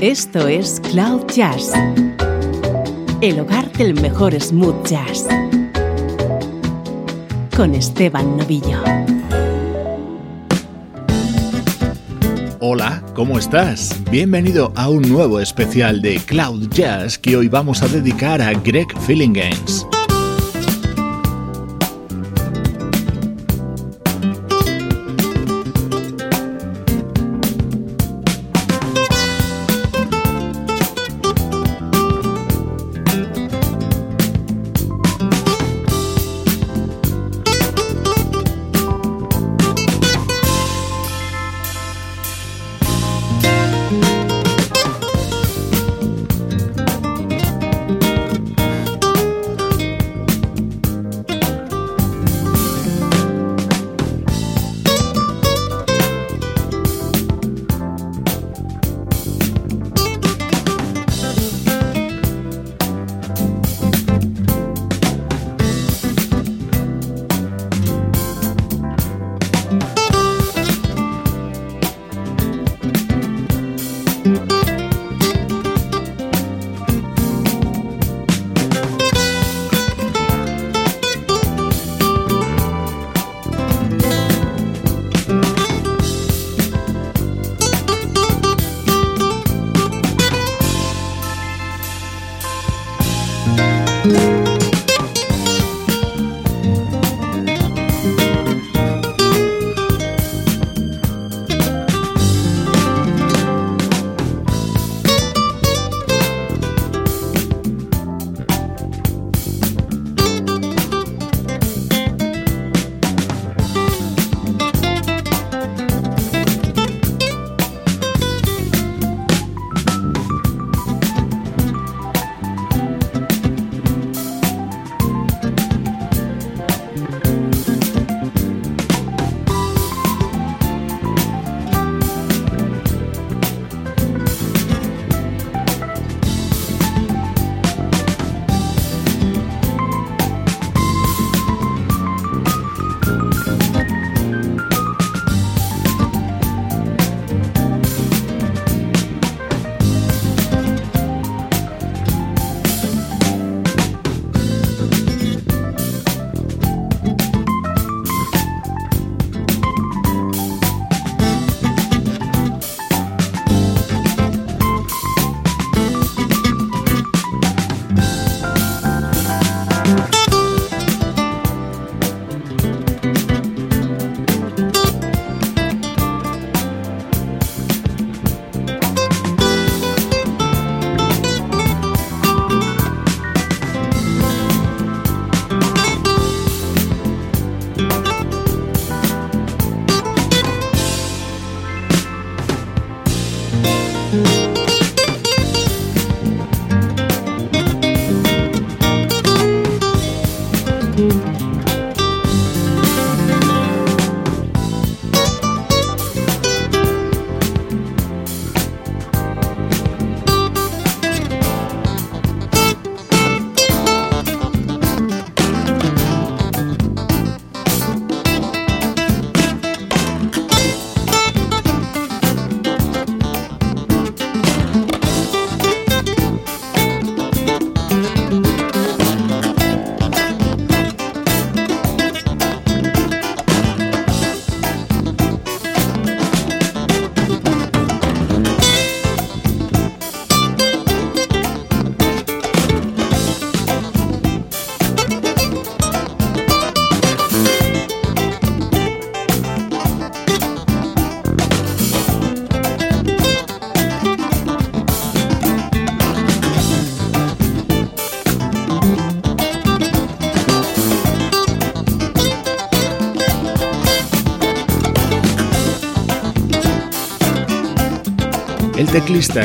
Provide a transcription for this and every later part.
Esto es Cloud Jazz, el hogar del mejor smooth jazz, con Esteban Novillo. Hola, ¿cómo estás? Bienvenido a un nuevo especial de Cloud Jazz que hoy vamos a dedicar a Greg Games.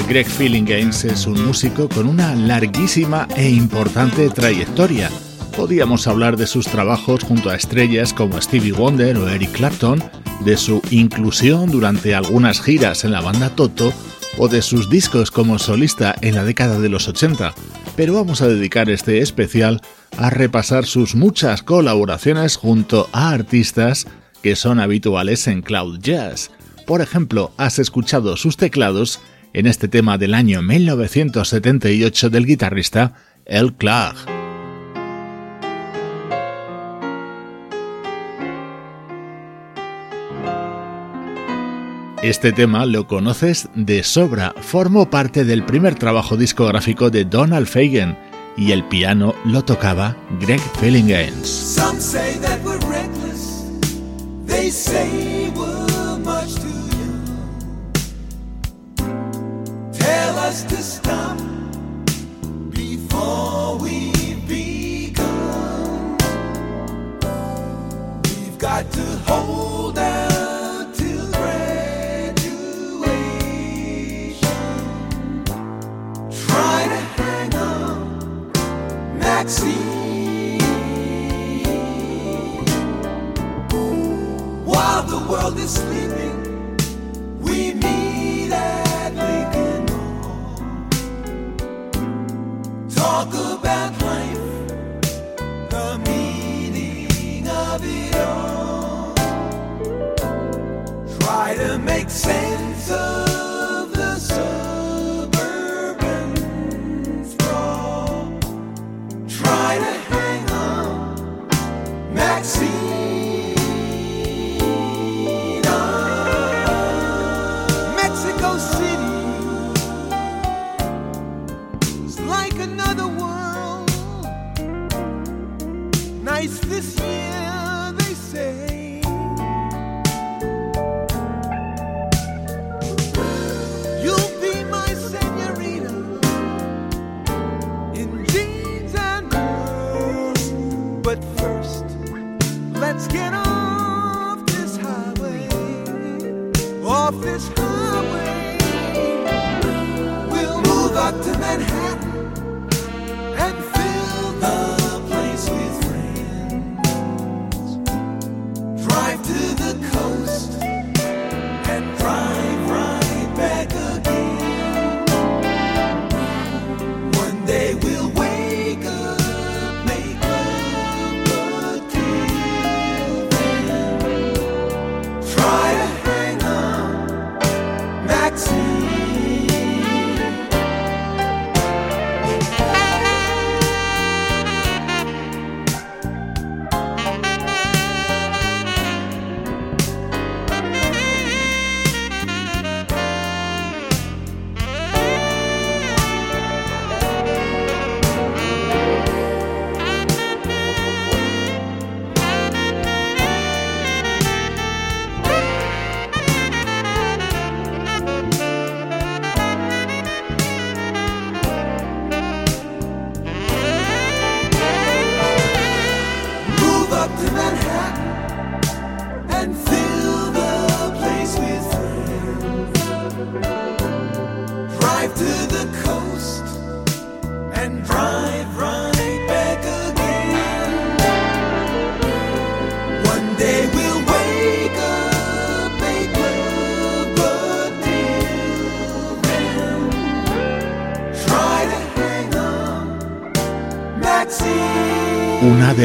Greg Games es un músico con una larguísima e importante trayectoria. Podíamos hablar de sus trabajos junto a estrellas como Stevie Wonder o Eric Clapton, de su inclusión durante algunas giras en la banda Toto o de sus discos como solista en la década de los 80, pero vamos a dedicar este especial a repasar sus muchas colaboraciones junto a artistas que son habituales en Cloud Jazz. Por ejemplo, has escuchado sus teclados en este tema del año 1978 del guitarrista El Clark. Este tema lo conoces de sobra, formó parte del primer trabajo discográfico de Donald Fagen y el piano lo tocaba Greg Gaines. has to stop before we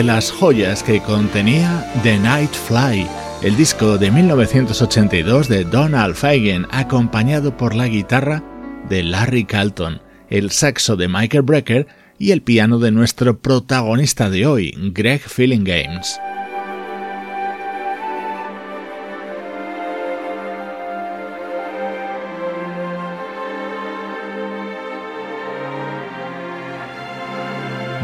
las joyas que contenía The Night Fly, el disco de 1982 de Donald Fagen, acompañado por la guitarra de Larry Carlton, el saxo de Michael Brecker y el piano de nuestro protagonista de hoy, Greg Feeling Games.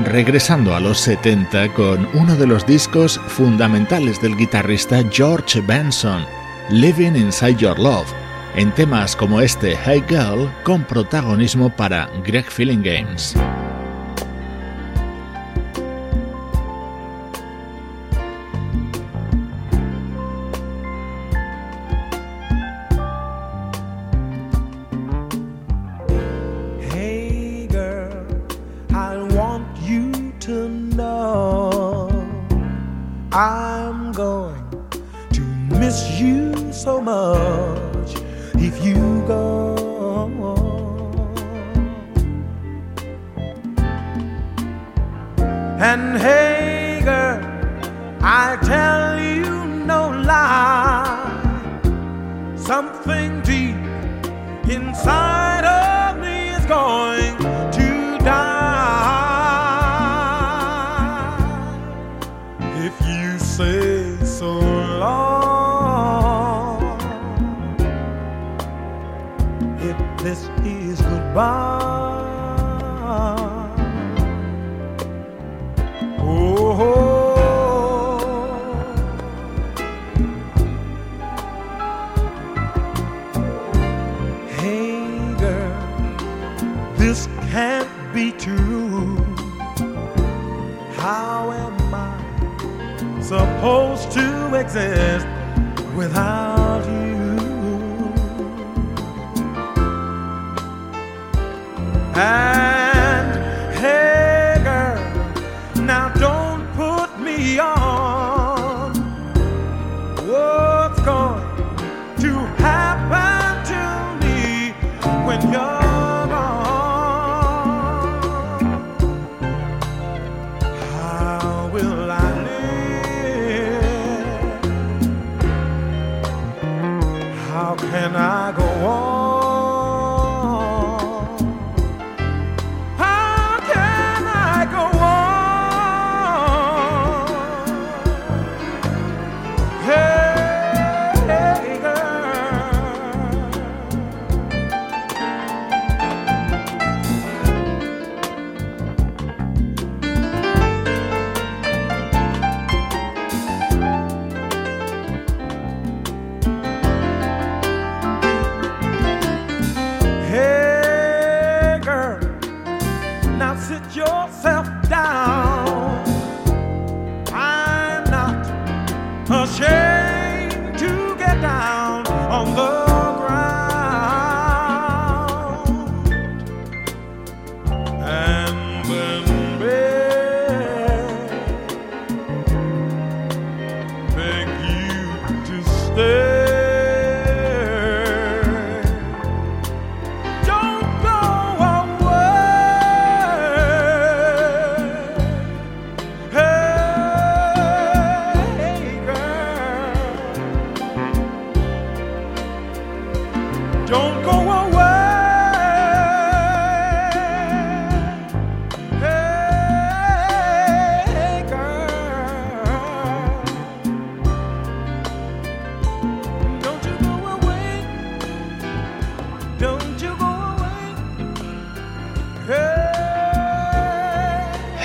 Regresando a los 70 con uno de los discos fundamentales del guitarrista George Benson, Living Inside Your Love, en temas como este Hey Girl con protagonismo para Greg Feeling Games.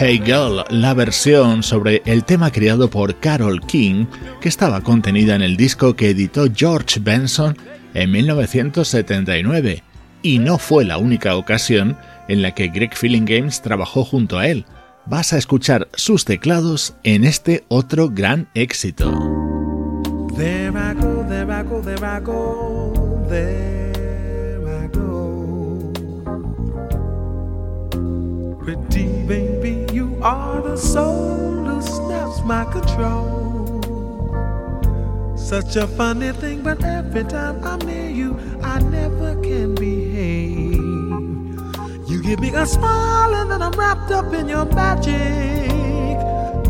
Hey Girl, la versión sobre el tema creado por Carol King que estaba contenida en el disco que editó George Benson en 1979 y no fue la única ocasión en la que Greg Feeling Games trabajó junto a él. Vas a escuchar sus teclados en este otro gran éxito. Are the soul who snaps my control. Such a funny thing, but every time I'm near you, I never can behave. You give me a smile, and then I'm wrapped up in your magic.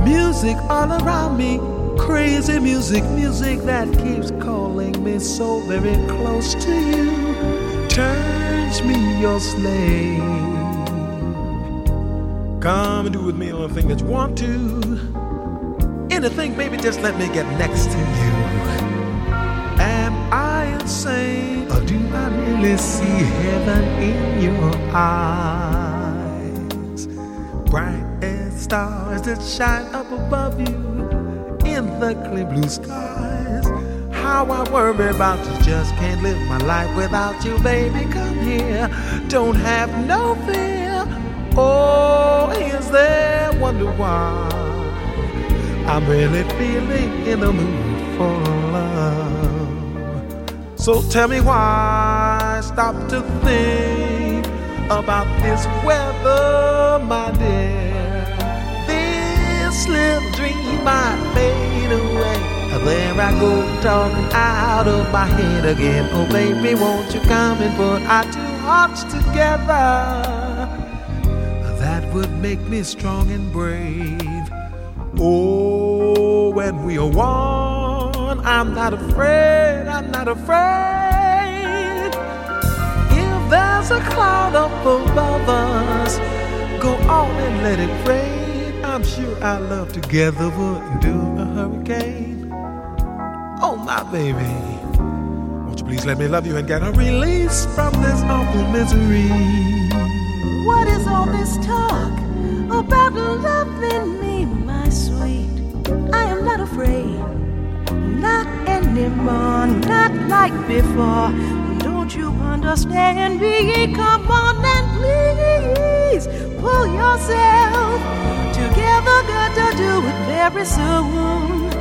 Music all around me, crazy music, music that keeps calling me so very close to you. Turns me your slave. Come and do with me anything that you want to. Anything, baby, just let me get next to you. Am I insane, or do I really see heaven in your eyes? Bright as stars that shine up above you in the clear blue skies. How I worry about you, just can't live my life without you, baby. Come here, don't have no fear. Oh, is there wonder why I'm really feeling in the mood for love? So tell me why stop to think about this weather, my dear. This little dream might fade away. There I go talking out of my head again. Oh, baby, won't you come and put our two hearts together? Would make me strong and brave. Oh, when we are one, I'm not afraid, I'm not afraid. If there's a cloud up above us, go on and let it rain. I'm sure our love together would do a hurricane. Oh, my baby. Won't you please let me love you and get a release from this awful misery? What is all this talk about loving me, my sweet? I am not afraid, not anymore, not like before. Don't you understand me? Come on and please pull yourself together. Got to do it very soon.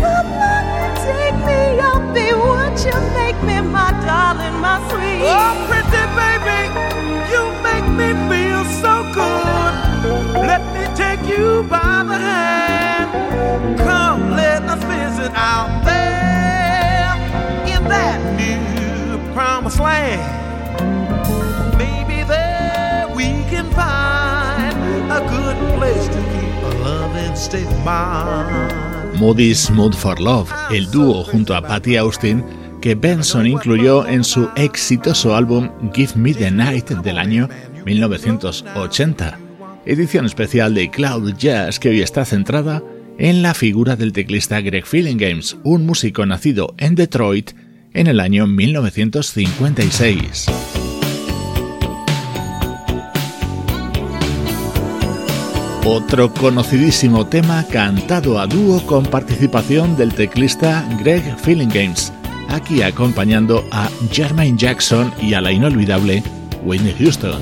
Come on and take me. I'll be what you make me, my darling, my sweet. Oh, pretty baby, you make me feel so good. Let me take you by the hand. Come, let us visit out there in that new promised land. Maybe there we can find a good place to keep a loving state of mind. Moody's Mood for Love, el dúo junto a Patty Austin que Benson incluyó en su exitoso álbum Give Me the Night del año 1980, edición especial de Cloud Jazz que hoy está centrada en la figura del teclista Greg Games, un músico nacido en Detroit en el año 1956. Otro conocidísimo tema cantado a dúo con participación del teclista Greg Games, aquí acompañando a Jermaine Jackson y a la inolvidable Whitney Houston.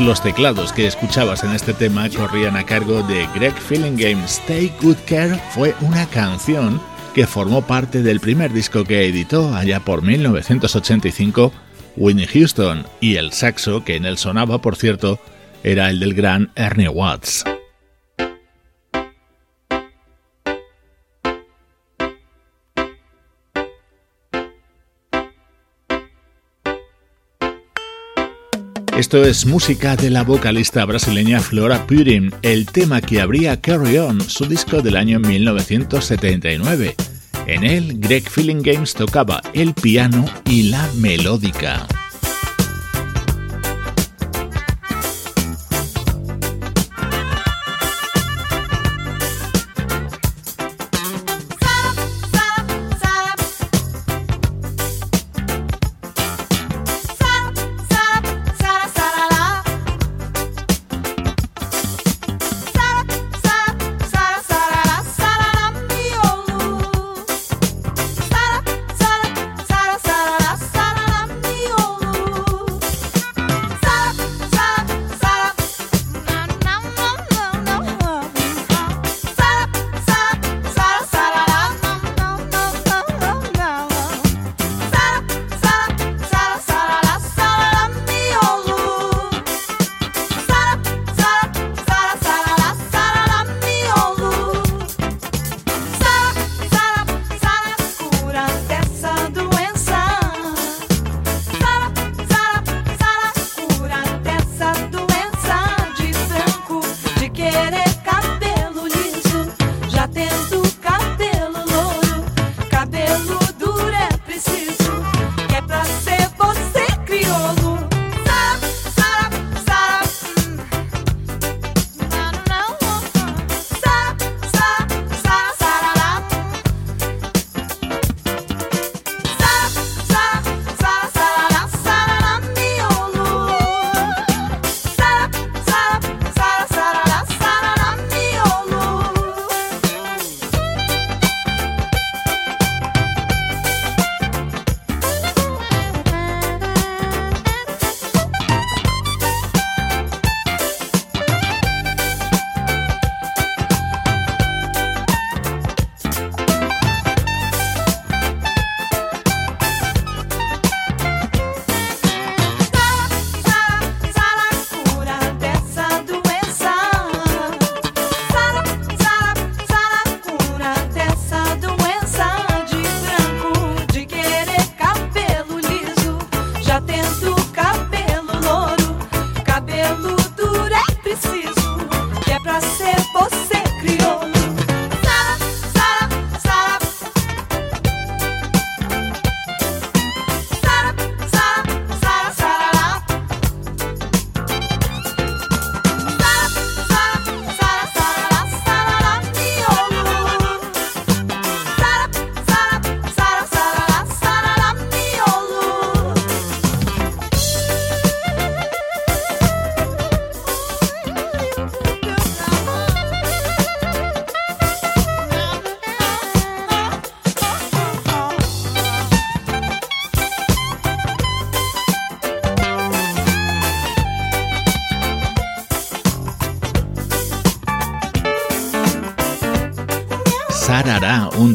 Los teclados que escuchabas en este tema corrían a cargo de Greg Games. Take Good Care fue una canción que formó parte del primer disco que editó allá por 1985 Winnie Houston y el saxo que en él sonaba, por cierto, era el del gran Ernie Watts. Esto es música de la vocalista brasileña Flora Purin, el tema que abría Carry On, su disco del año 1979. En él, Greg Feeling Games tocaba el piano y la melódica.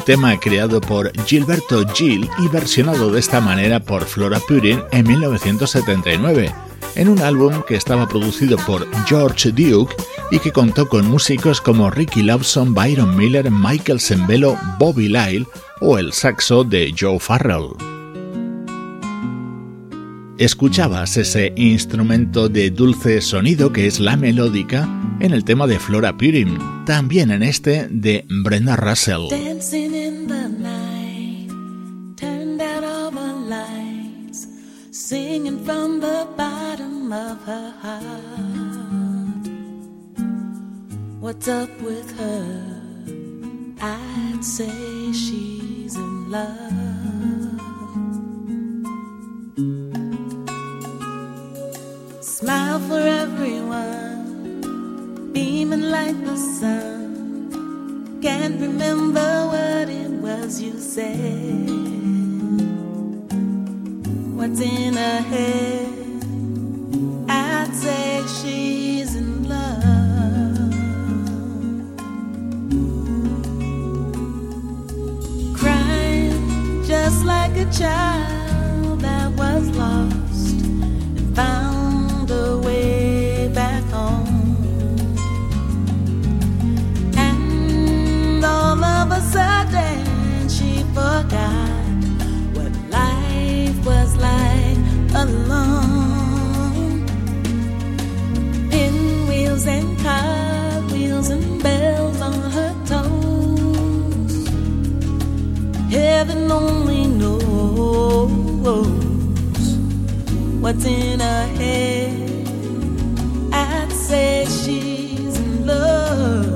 Tema creado por Gilberto Gil y versionado de esta manera por Flora Purin en 1979, en un álbum que estaba producido por George Duke y que contó con músicos como Ricky Lawson, Byron Miller, Michael Sembello, Bobby Lyle o el saxo de Joe Farrell. Escuchabas ese instrumento de dulce sonido que es la melódica en el tema de Flora Purim, también en este de Brenda Russell. Of her heart. What's up with her? I'd say she's in love. Smile for everyone beaming like the sun. Can't remember what it was you said. What's in her head? not say she's in love. Crying just like a child that was lost and found way back home. And all of a sudden she forgot what life was like alone. What's in her head. I'd say she's in love.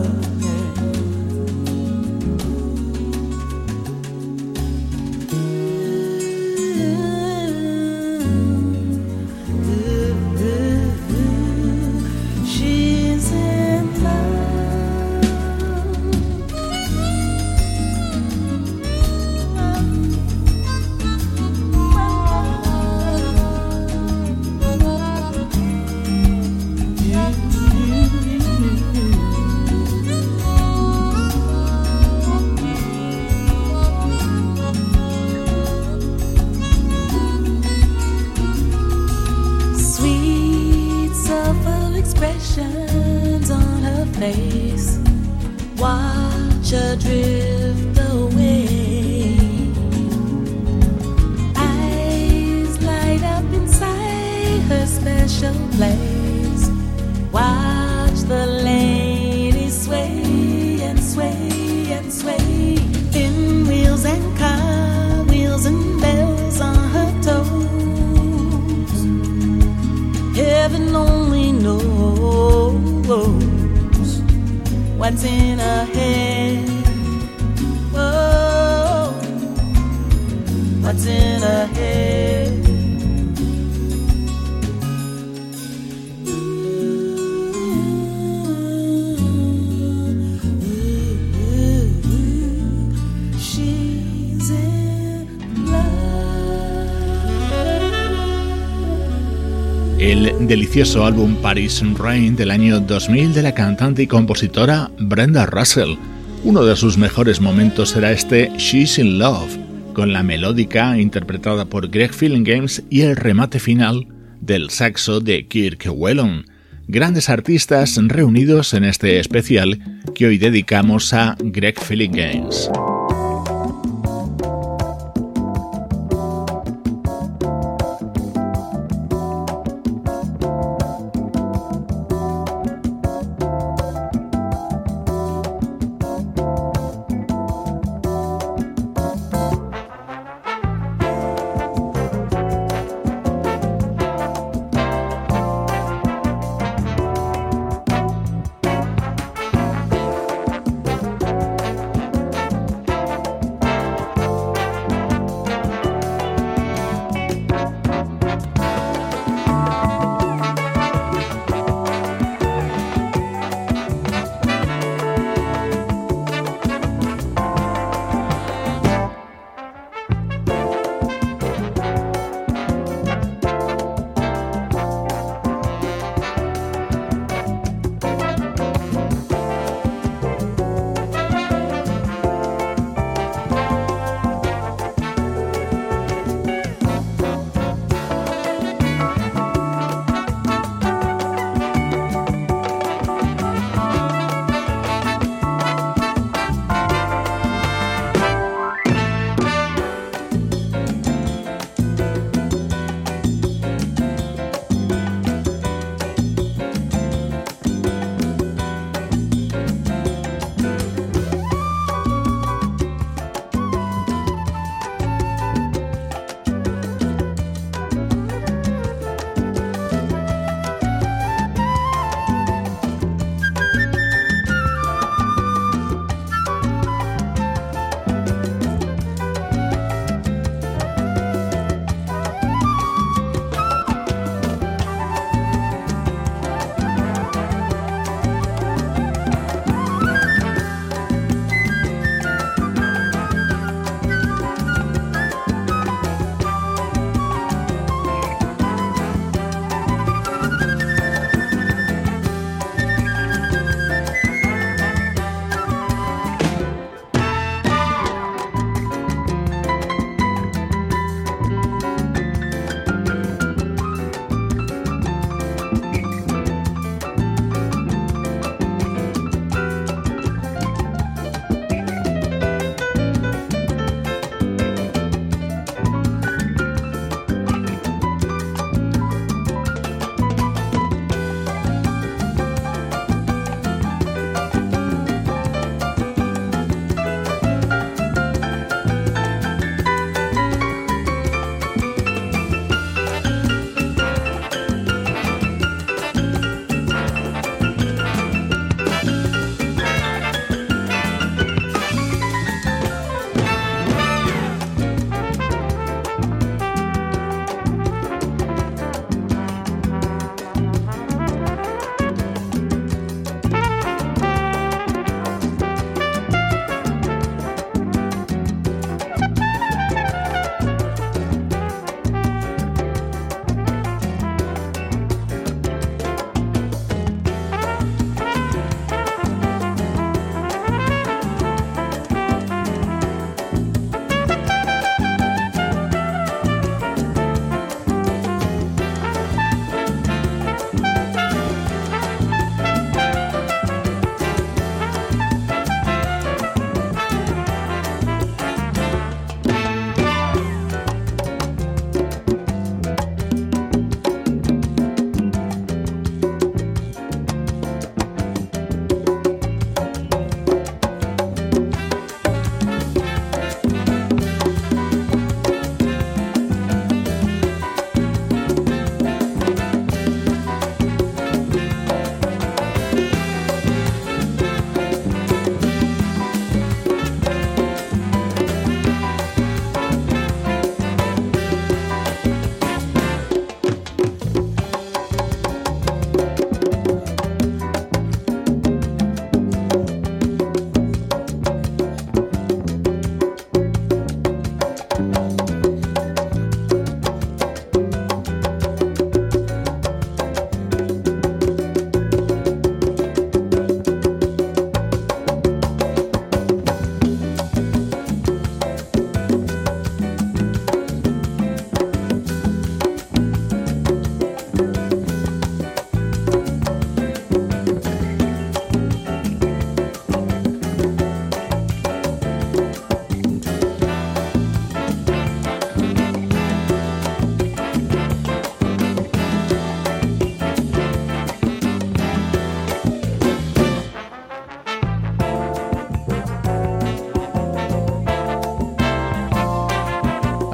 Delicioso álbum Paris Rain del año 2000 de la cantante y compositora Brenda Russell. Uno de sus mejores momentos será este She's in Love, con la melódica interpretada por Greg Games y el remate final del saxo de Kirk Whelan. Grandes artistas reunidos en este especial que hoy dedicamos a Greg Games.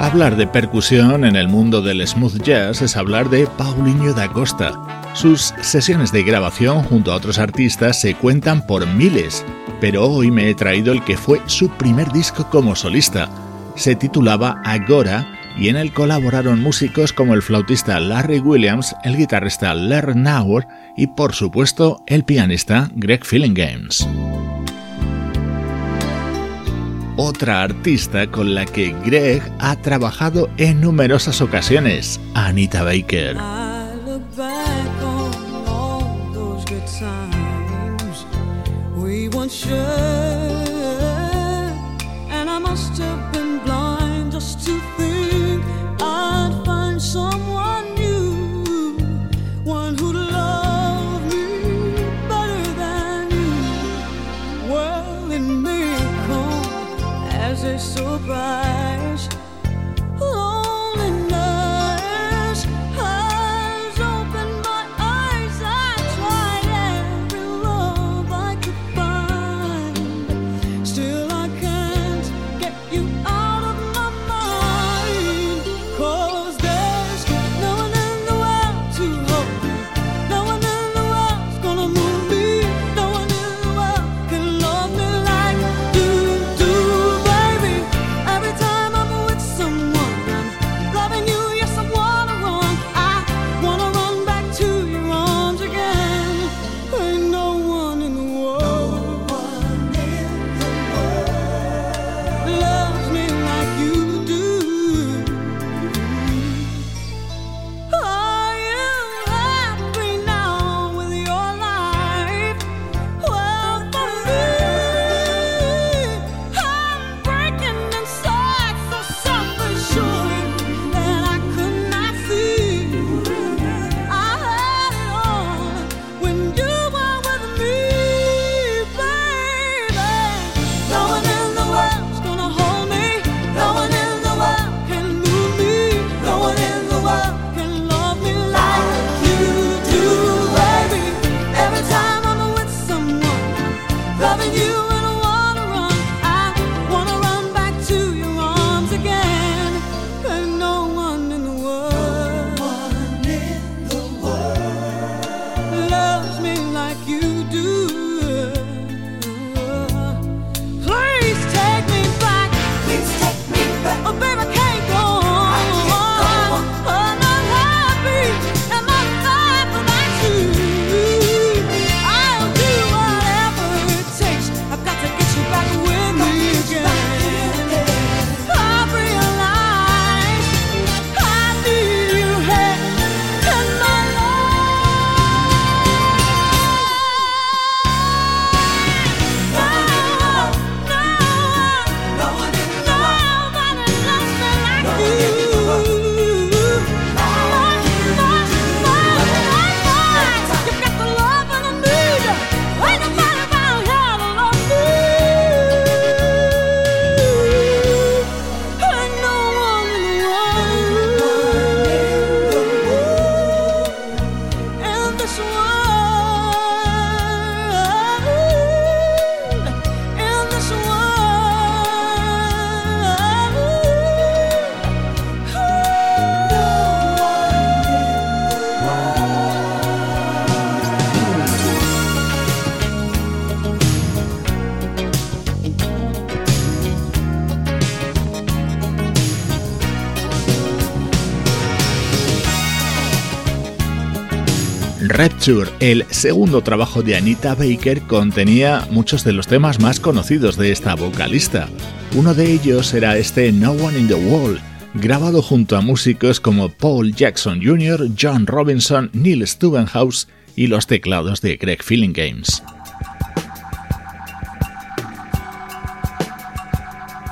Hablar de percusión en el mundo del smooth jazz es hablar de Paulinho da Costa. Sus sesiones de grabación junto a otros artistas se cuentan por miles, pero hoy me he traído el que fue su primer disco como solista. Se titulaba Agora y en él colaboraron músicos como el flautista Larry Williams, el guitarrista Larry Nauer y por supuesto el pianista Greg Games otra artista con la que Greg ha trabajado en numerosas ocasiones, Anita Baker. El segundo trabajo de Anita Baker, contenía muchos de los temas más conocidos de esta vocalista. Uno de ellos era este No One in the World, grabado junto a músicos como Paul Jackson Jr., John Robinson, Neil Stubenhouse y los teclados de Greg Feeling Games.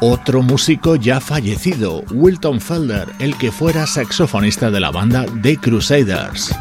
Otro músico ya fallecido, Wilton Felder, el que fuera saxofonista de la banda The Crusaders.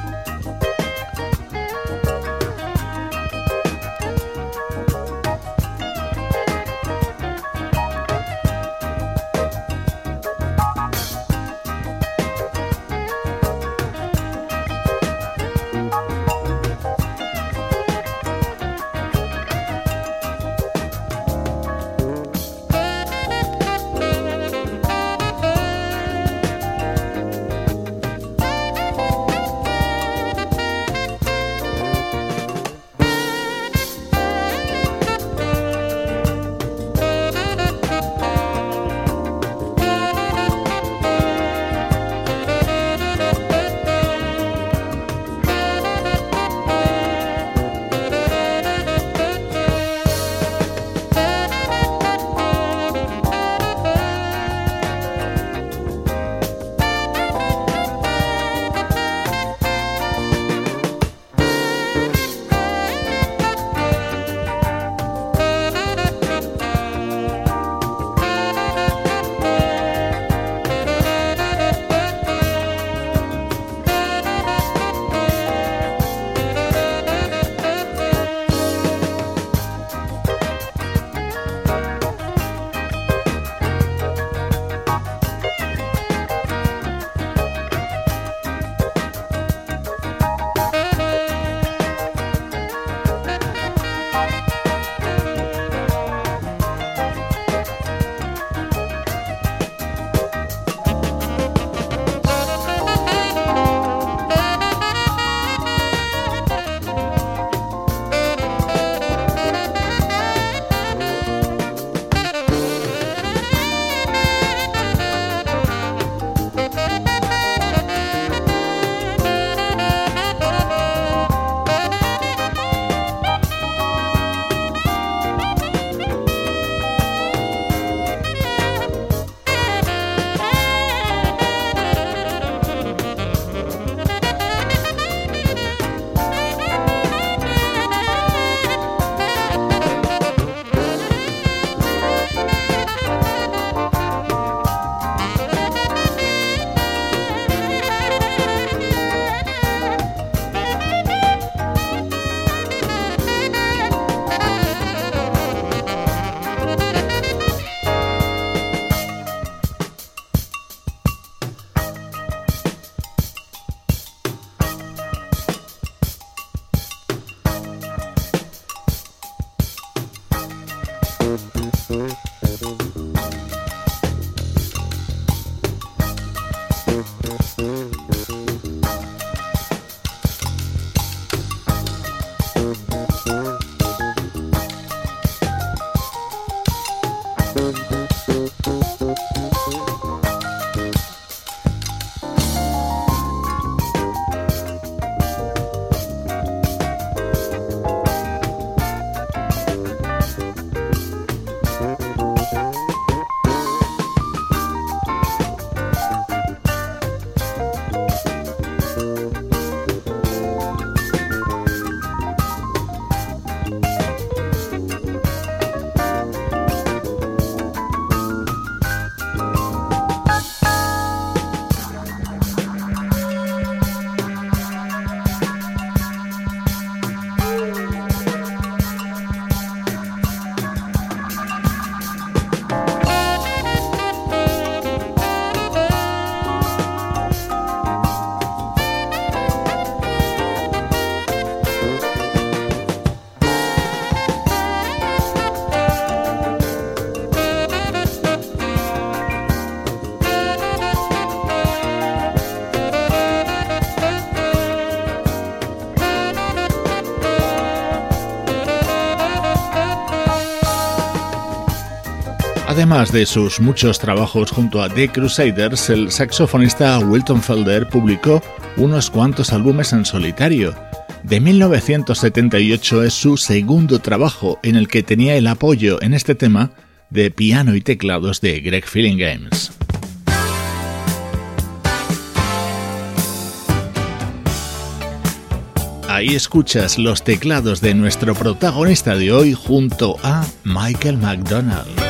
Además de sus muchos trabajos junto a The Crusaders, el saxofonista Wilton Felder publicó unos cuantos álbumes en solitario. De 1978 es su segundo trabajo en el que tenía el apoyo en este tema de piano y teclados de Greg Feeling Games. Ahí escuchas los teclados de nuestro protagonista de hoy junto a Michael McDonald.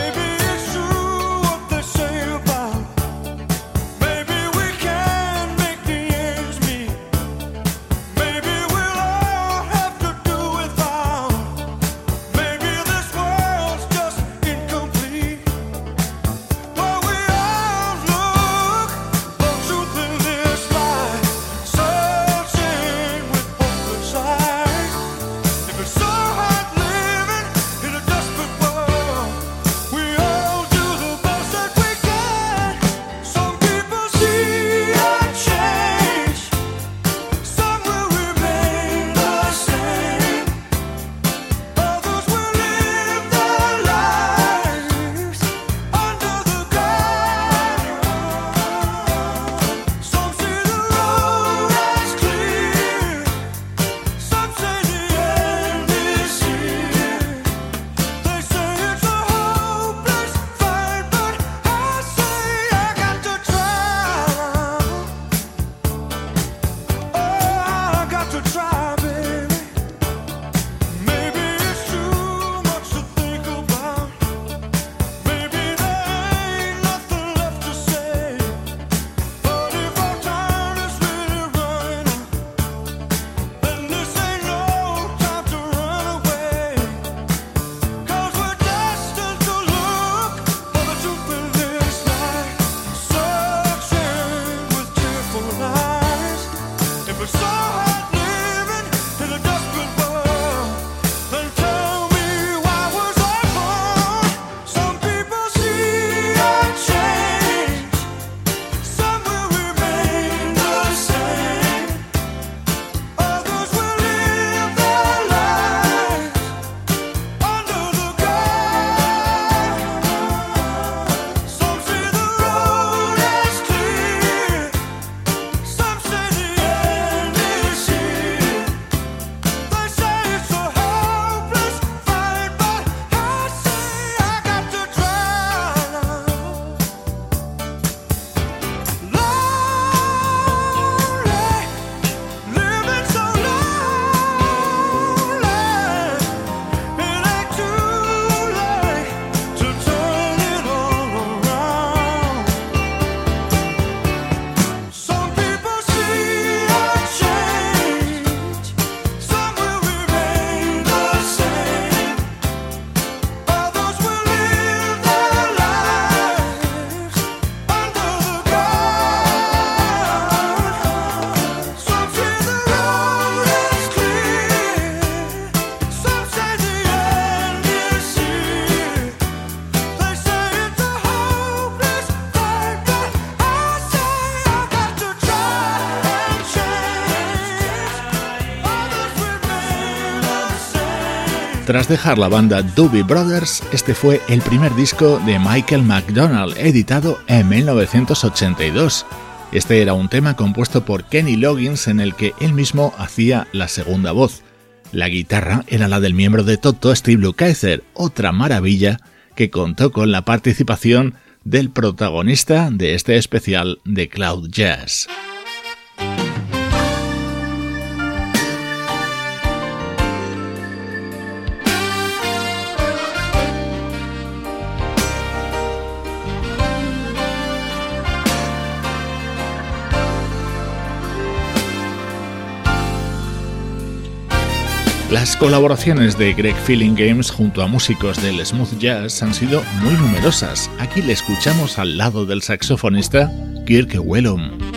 Tras dejar la banda Doobie Brothers, este fue el primer disco de Michael McDonald, editado en 1982. Este era un tema compuesto por Kenny Loggins en el que él mismo hacía la segunda voz. La guitarra era la del miembro de Toto, Steve Lukather, otra maravilla que contó con la participación del protagonista de este especial de Cloud Jazz. Las colaboraciones de Greg Feeling Games junto a músicos del smooth jazz han sido muy numerosas. Aquí le escuchamos al lado del saxofonista Kirk Wellum.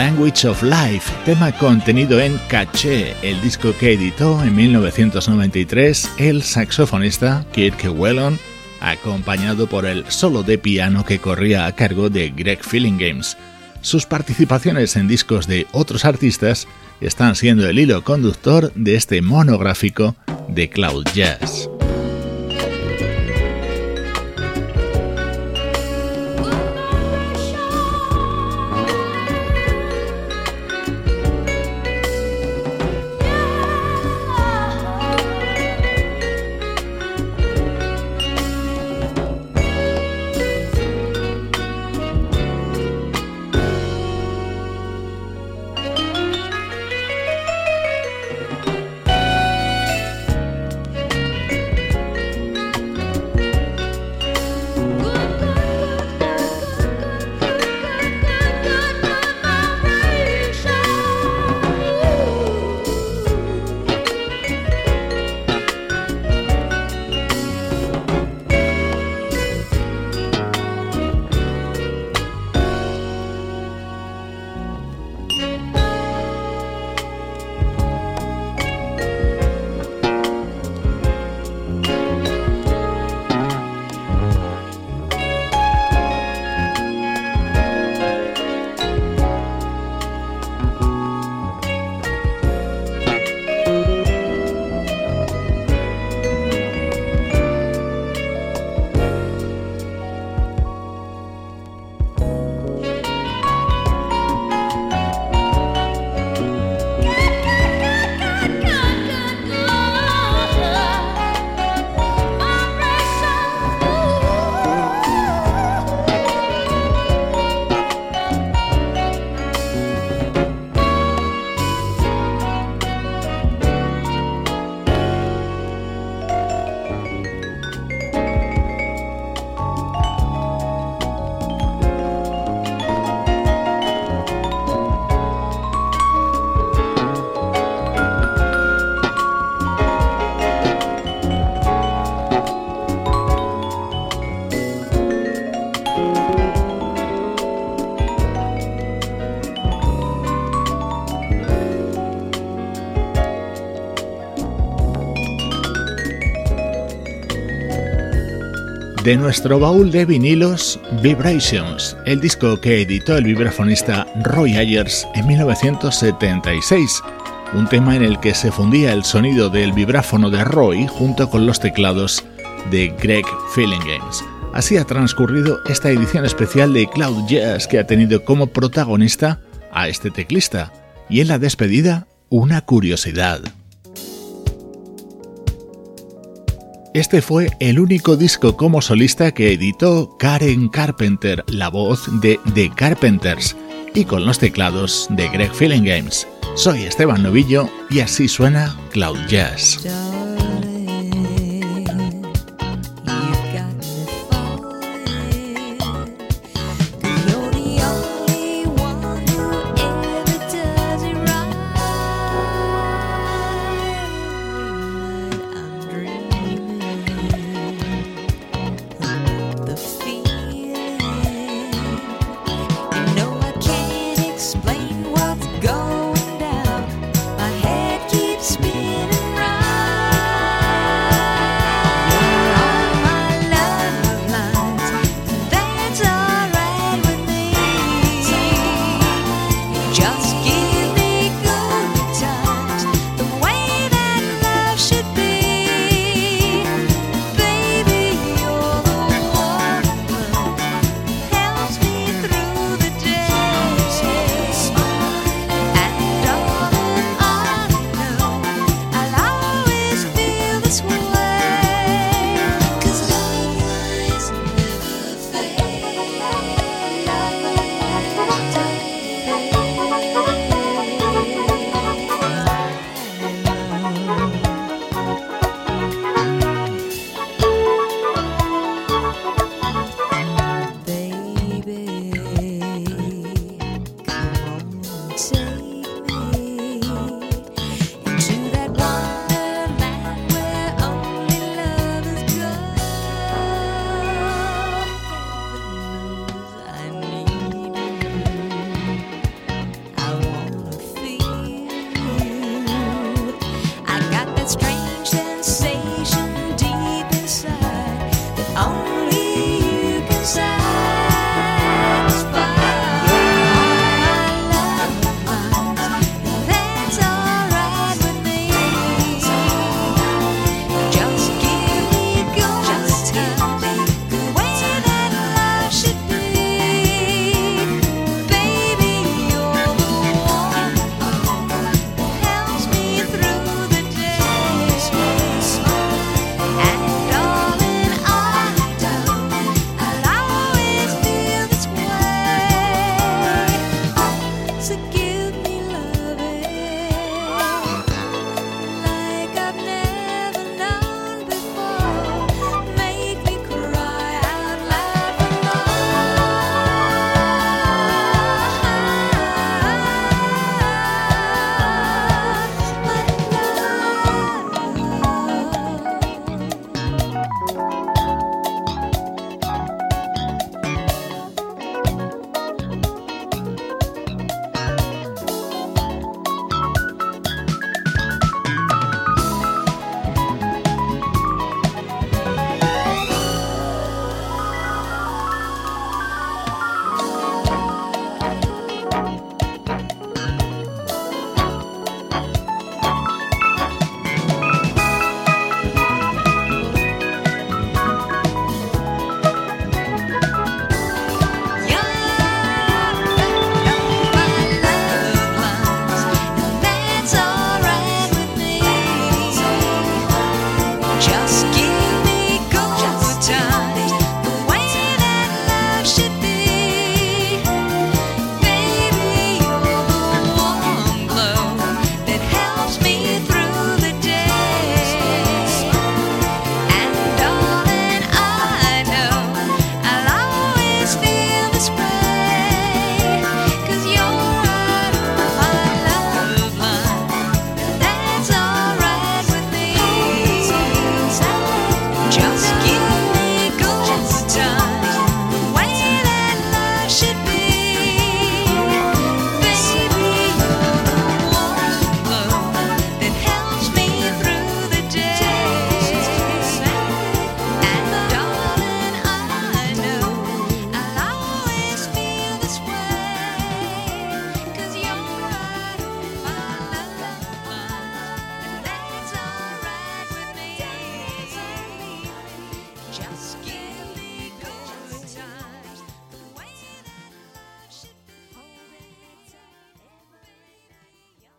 Language of Life, tema contenido en Caché, el disco que editó en 1993 el saxofonista Kirk Whelan, acompañado por el solo de piano que corría a cargo de Greg Feeling Games. Sus participaciones en discos de otros artistas están siendo el hilo conductor de este monográfico de Cloud Jazz. De nuestro baúl de vinilos Vibrations, el disco que editó el vibrafonista Roy Ayers en 1976, un tema en el que se fundía el sonido del vibráfono de Roy junto con los teclados de Greg Feeling. Así ha transcurrido esta edición especial de Cloud Jazz que ha tenido como protagonista a este teclista y en la despedida una curiosidad. Este fue el único disco como solista que editó Karen Carpenter, la voz de The Carpenters, y con los teclados de Greg Feeling Games. Soy Esteban Novillo y así suena Cloud Jazz.